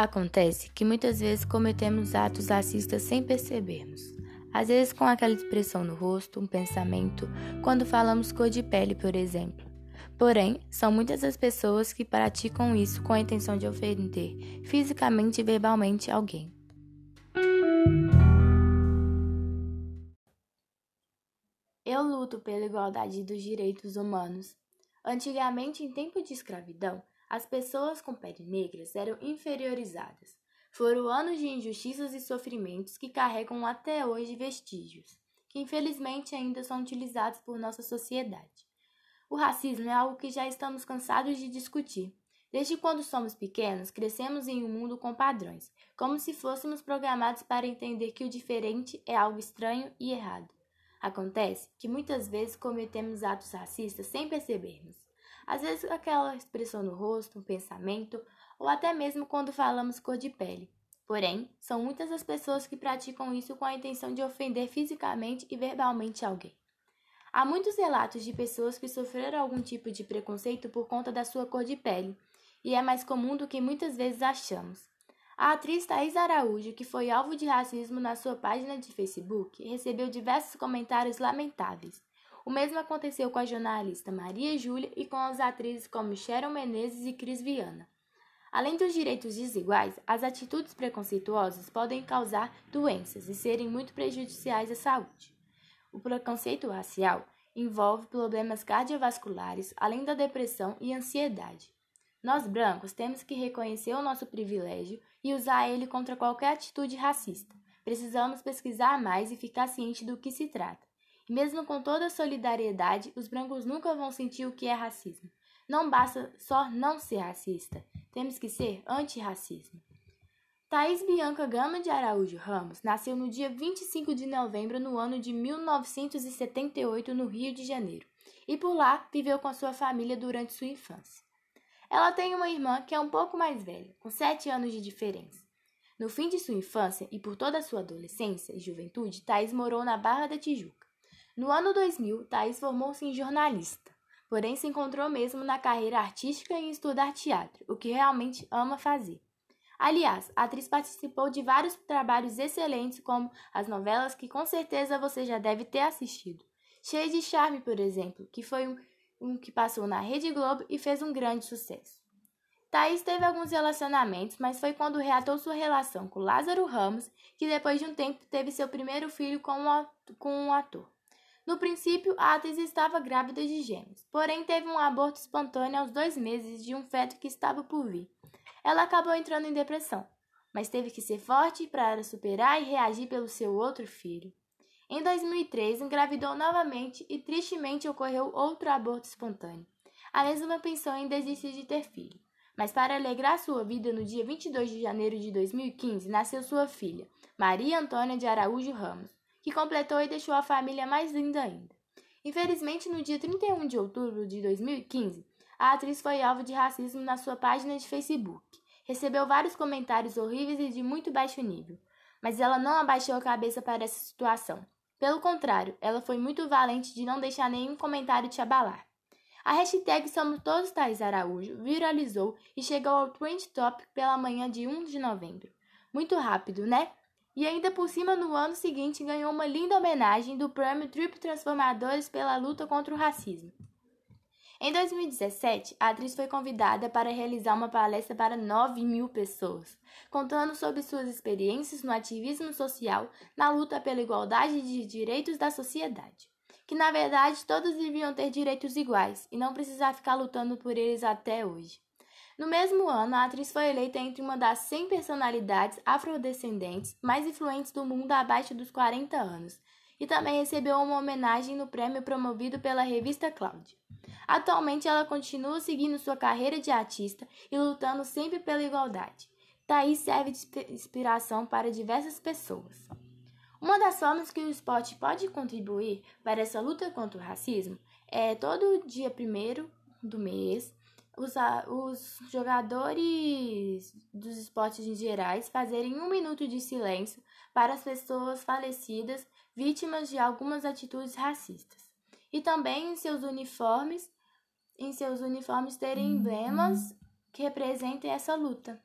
Acontece que muitas vezes cometemos atos racistas sem percebermos. Às vezes com aquela expressão no rosto, um pensamento, quando falamos cor de pele, por exemplo. Porém, são muitas as pessoas que praticam isso com a intenção de ofender fisicamente e verbalmente alguém. Eu luto pela igualdade dos direitos humanos. Antigamente, em tempo de escravidão, as pessoas com pele negras eram inferiorizadas. Foram anos de injustiças e sofrimentos que carregam até hoje vestígios, que infelizmente ainda são utilizados por nossa sociedade. O racismo é algo que já estamos cansados de discutir. Desde quando somos pequenos, crescemos em um mundo com padrões, como se fôssemos programados para entender que o diferente é algo estranho e errado. Acontece que muitas vezes cometemos atos racistas sem percebermos. Às vezes, aquela expressão no rosto, um pensamento, ou até mesmo quando falamos cor de pele. Porém, são muitas as pessoas que praticam isso com a intenção de ofender fisicamente e verbalmente alguém. Há muitos relatos de pessoas que sofreram algum tipo de preconceito por conta da sua cor de pele, e é mais comum do que muitas vezes achamos. A atriz Thais Araújo, que foi alvo de racismo na sua página de Facebook, recebeu diversos comentários lamentáveis. O mesmo aconteceu com a jornalista Maria Júlia e com as atrizes como Sharon Menezes e Cris Viana. Além dos direitos desiguais, as atitudes preconceituosas podem causar doenças e serem muito prejudiciais à saúde. O preconceito racial envolve problemas cardiovasculares, além da depressão e ansiedade. Nós brancos temos que reconhecer o nosso privilégio e usar ele contra qualquer atitude racista. Precisamos pesquisar mais e ficar ciente do que se trata. Mesmo com toda a solidariedade, os brancos nunca vão sentir o que é racismo. Não basta só não ser racista, temos que ser antirracismo. Thaís Bianca Gama de Araújo Ramos nasceu no dia 25 de novembro no ano de 1978 no Rio de Janeiro e por lá viveu com a sua família durante sua infância. Ela tem uma irmã que é um pouco mais velha, com 7 anos de diferença. No fim de sua infância e por toda a sua adolescência e juventude, Thaís morou na Barra da Tijuca. No ano 2000, Thaís formou-se em jornalista, porém se encontrou mesmo na carreira artística em estudar teatro, o que realmente ama fazer. Aliás, a atriz participou de vários trabalhos excelentes, como as novelas que com certeza você já deve ter assistido. Cheia de Charme, por exemplo, que foi um, um que passou na Rede Globo e fez um grande sucesso. Thaís teve alguns relacionamentos, mas foi quando reatou sua relação com Lázaro Ramos que depois de um tempo teve seu primeiro filho com um ator. No princípio, a atriz estava grávida de gêmeos, porém teve um aborto espontâneo aos dois meses de um feto que estava por vir. Ela acabou entrando em depressão, mas teve que ser forte para superar e reagir pelo seu outro filho. Em 2003, engravidou novamente e tristemente ocorreu outro aborto espontâneo. A mesma pensou em desistir de ter filho, mas para alegrar sua vida, no dia 22 de janeiro de 2015, nasceu sua filha, Maria Antônia de Araújo Ramos que completou e deixou a família mais linda ainda. Infelizmente, no dia 31 de outubro de 2015, a atriz foi alvo de racismo na sua página de Facebook. Recebeu vários comentários horríveis e de muito baixo nível, mas ela não abaixou a cabeça para essa situação. Pelo contrário, ela foi muito valente de não deixar nenhum comentário te abalar. A hashtag Somos Todos Thais Araújo viralizou e chegou ao Trend Top pela manhã de 1 de novembro. Muito rápido, né? E ainda por cima, no ano seguinte, ganhou uma linda homenagem do prêmio Triplo Transformadores pela luta contra o racismo. Em 2017, a atriz foi convidada para realizar uma palestra para 9 mil pessoas, contando sobre suas experiências no ativismo social na luta pela igualdade de direitos da sociedade. Que na verdade todos deviam ter direitos iguais e não precisar ficar lutando por eles até hoje. No mesmo ano, a atriz foi eleita entre uma das 100 personalidades afrodescendentes mais influentes do mundo abaixo dos 40 anos e também recebeu uma homenagem no prêmio promovido pela revista Cloud. Atualmente, ela continua seguindo sua carreira de artista e lutando sempre pela igualdade. Thaís serve de inspiração para diversas pessoas. Uma das formas que o esporte pode contribuir para essa luta contra o racismo é todo dia primeiro do mês os, os jogadores dos esportes em gerais fazerem um minuto de silêncio para as pessoas falecidas vítimas de algumas atitudes racistas. E também em seus uniformes, em seus uniformes terem emblemas que representem essa luta.